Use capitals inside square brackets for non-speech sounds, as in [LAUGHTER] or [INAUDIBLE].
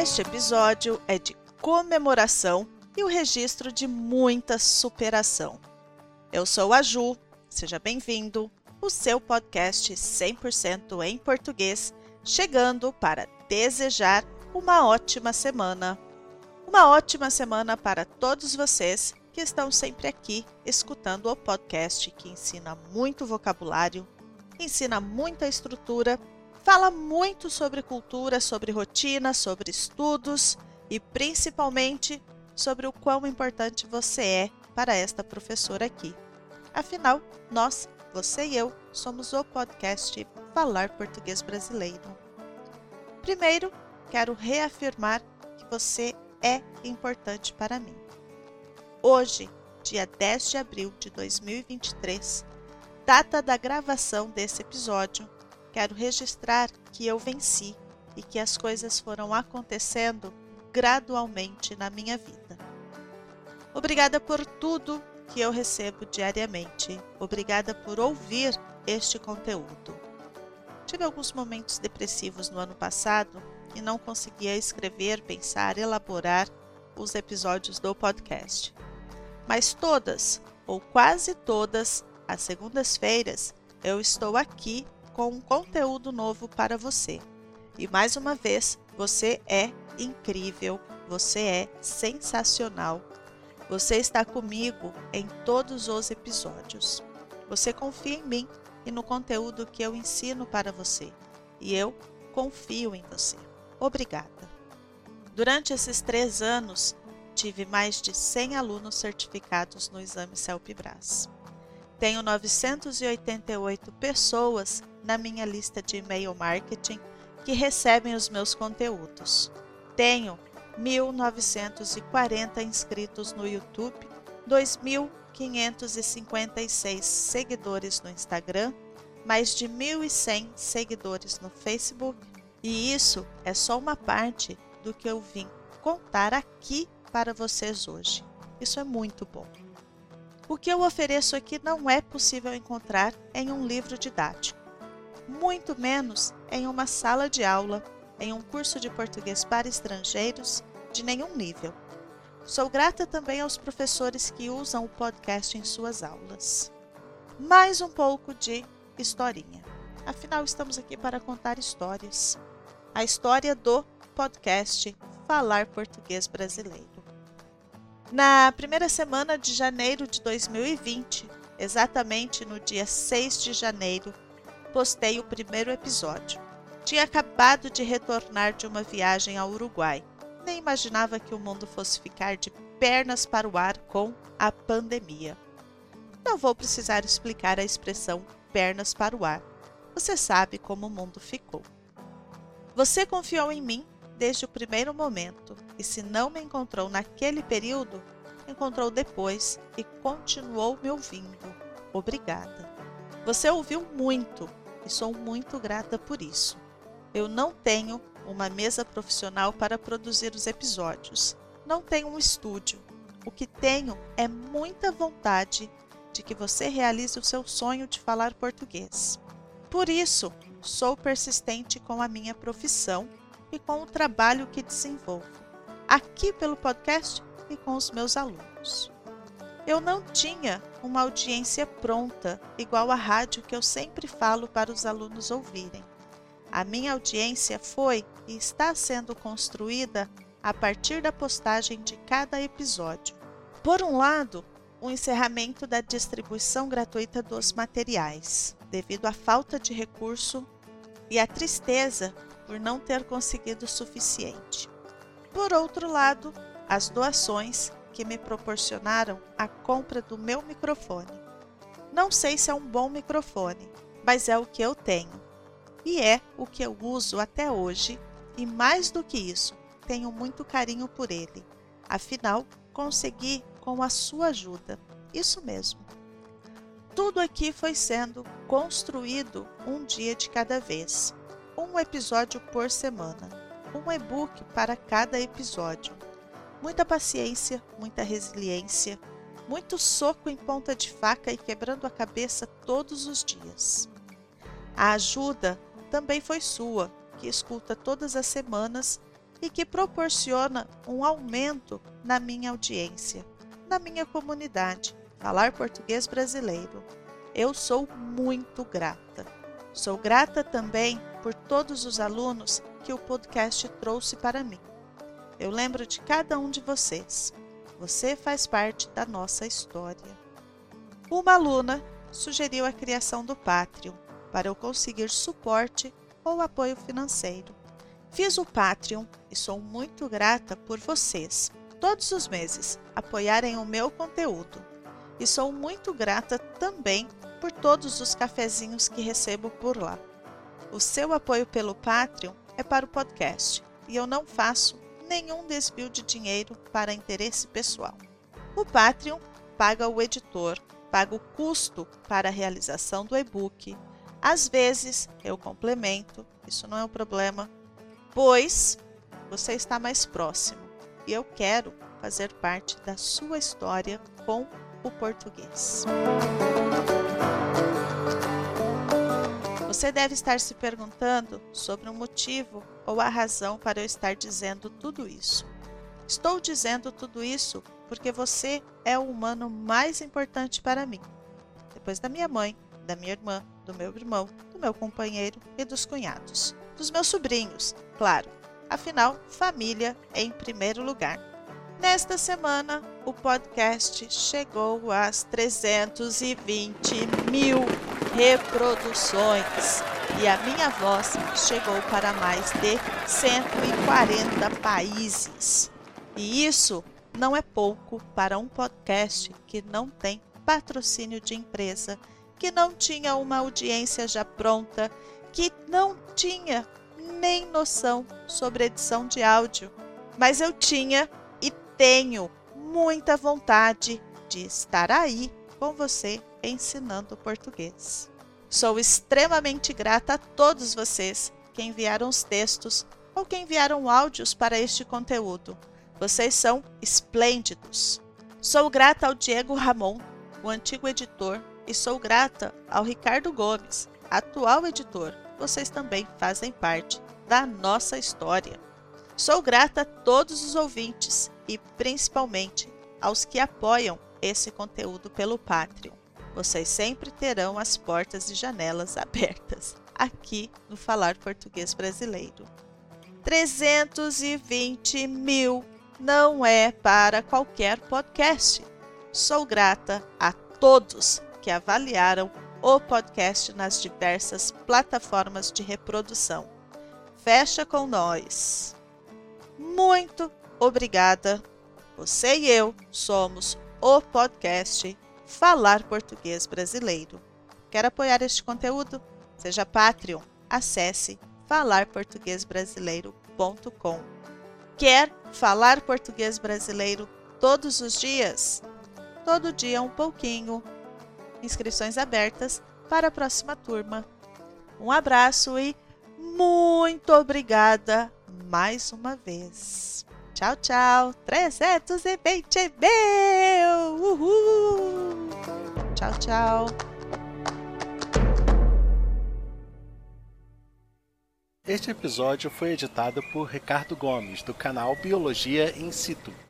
Este episódio é de comemoração e o registro de muita superação. Eu sou a Ju, seja bem-vindo, o seu podcast 100% em português, chegando para desejar uma ótima semana. Uma ótima semana para todos vocês que estão sempre aqui escutando o podcast que ensina muito vocabulário, ensina muita estrutura, fala muito sobre cultura, sobre rotina, sobre estudos e principalmente sobre o quão importante você é para esta professora aqui. Afinal, nós, você e eu, somos o podcast Falar Português Brasileiro. Primeiro, quero reafirmar que você é importante para mim. Hoje, dia 10 de abril de 2023, data da gravação desse episódio, quero registrar que eu venci e que as coisas foram acontecendo gradualmente na minha vida. Obrigada por tudo que eu recebo diariamente. Obrigada por ouvir este conteúdo. Tive alguns momentos depressivos no ano passado e não conseguia escrever, pensar, elaborar os episódios do podcast mas todas, ou quase todas, as segundas-feiras eu estou aqui com um conteúdo novo para você. E mais uma vez, você é incrível, você é sensacional. Você está comigo em todos os episódios. Você confia em mim e no conteúdo que eu ensino para você. E eu confio em você. Obrigada. Durante esses três anos, tive mais de 100 alunos certificados no exame CELP-BRAS. Tenho 988 pessoas na minha lista de e-mail marketing que recebem os meus conteúdos. Tenho 1.940 inscritos no YouTube, 2.556 seguidores no Instagram, mais de 1.100 seguidores no Facebook, e isso é só uma parte do que eu vim contar aqui para vocês hoje. Isso é muito bom. O que eu ofereço aqui não é possível encontrar em um livro didático, muito menos em uma sala de aula, em um curso de português para estrangeiros de nenhum nível. Sou grata também aos professores que usam o podcast em suas aulas. Mais um pouco de historinha. Afinal, estamos aqui para contar histórias. A história do podcast Falar Português Brasileiro. Na primeira semana de janeiro de 2020, exatamente no dia 6 de janeiro, postei o primeiro episódio. Tinha acabado de retornar de uma viagem ao Uruguai. Nem imaginava que o mundo fosse ficar de pernas para o ar com a pandemia. Não vou precisar explicar a expressão pernas para o ar. Você sabe como o mundo ficou. Você confiou em mim desde o primeiro momento, e se não me encontrou naquele período, encontrou depois e continuou me ouvindo. Obrigada. Você ouviu muito e sou muito grata por isso. Eu não tenho uma mesa profissional para produzir os episódios. Não tenho um estúdio. O que tenho é muita vontade de que você realize o seu sonho de falar português. Por isso, sou persistente com a minha profissão e com o trabalho que desenvolvo, aqui pelo podcast e com os meus alunos. Eu não tinha uma audiência pronta, igual a rádio que eu sempre falo para os alunos ouvirem. A minha audiência foi e está sendo construída a partir da postagem de cada episódio. Por um lado, o encerramento da distribuição gratuita dos materiais, devido à falta de recurso e à tristeza por não ter conseguido o suficiente. Por outro lado, as doações que me proporcionaram a compra do meu microfone. Não sei se é um bom microfone, mas é o que eu tenho. E é o que eu uso até hoje, e mais do que isso, tenho muito carinho por ele. Afinal, consegui com a sua ajuda. Isso mesmo. Tudo aqui foi sendo construído um dia de cada vez um episódio por semana, um e-book para cada episódio. Muita paciência, muita resiliência, muito soco em ponta de faca e quebrando a cabeça todos os dias. A ajuda também foi sua, que escuta todas as semanas e que proporciona um aumento na minha audiência, na minha comunidade, Falar Português Brasileiro. Eu sou muito grata. Sou grata também por todos os alunos que o podcast trouxe para mim. Eu lembro de cada um de vocês. Você faz parte da nossa história. Uma aluna sugeriu a criação do Patreon para eu conseguir suporte ou apoio financeiro. Fiz o Patreon e sou muito grata por vocês, todos os meses, apoiarem o meu conteúdo. E sou muito grata também por todos os cafezinhos que recebo por lá. O seu apoio pelo Patreon é para o podcast e eu não faço nenhum desvio de dinheiro para interesse pessoal. O Patreon paga o editor, paga o custo para a realização do e-book. Às vezes eu complemento, isso não é um problema, pois você está mais próximo e eu quero fazer parte da sua história com o português. Você deve estar se perguntando sobre o motivo ou a razão para eu estar dizendo tudo isso. Estou dizendo tudo isso porque você é o humano mais importante para mim, depois da minha mãe, da minha irmã, do meu irmão, do meu companheiro e dos cunhados dos meus sobrinhos, claro. Afinal, família em primeiro lugar. Nesta semana, o podcast chegou às 320 mil reproduções e a minha voz chegou para mais de 140 países. E isso não é pouco para um podcast que não tem patrocínio de empresa, que não tinha uma audiência já pronta que não tinha nem noção sobre edição de áudio, mas eu tinha tenho muita vontade de estar aí com você ensinando português. Sou extremamente grata a todos vocês que enviaram os textos ou que enviaram áudios para este conteúdo. Vocês são esplêndidos. Sou grata ao Diego Ramon, o antigo editor, e sou grata ao Ricardo Gomes, atual editor, vocês também fazem parte da nossa história. Sou grata a todos os ouvintes e principalmente aos que apoiam esse conteúdo pelo Patreon. Vocês sempre terão as portas e janelas [LAUGHS] abertas aqui no Falar Português Brasileiro. 320 mil não é para qualquer podcast. Sou grata a todos que avaliaram o podcast nas diversas plataformas de reprodução. Fecha com nós. Muito obrigada. Você e eu somos o podcast Falar Português Brasileiro. Quer apoiar este conteúdo? Seja Patreon. Acesse falarportuguesbrasileiro.com. Quer falar português brasileiro todos os dias? Todo dia um pouquinho inscrições abertas para a próxima turma. Um abraço e muito obrigada mais uma vez. Tchau, tchau. 320 mil! Uhul! Tchau, tchau. Este episódio foi editado por Ricardo Gomes, do canal Biologia in Situ.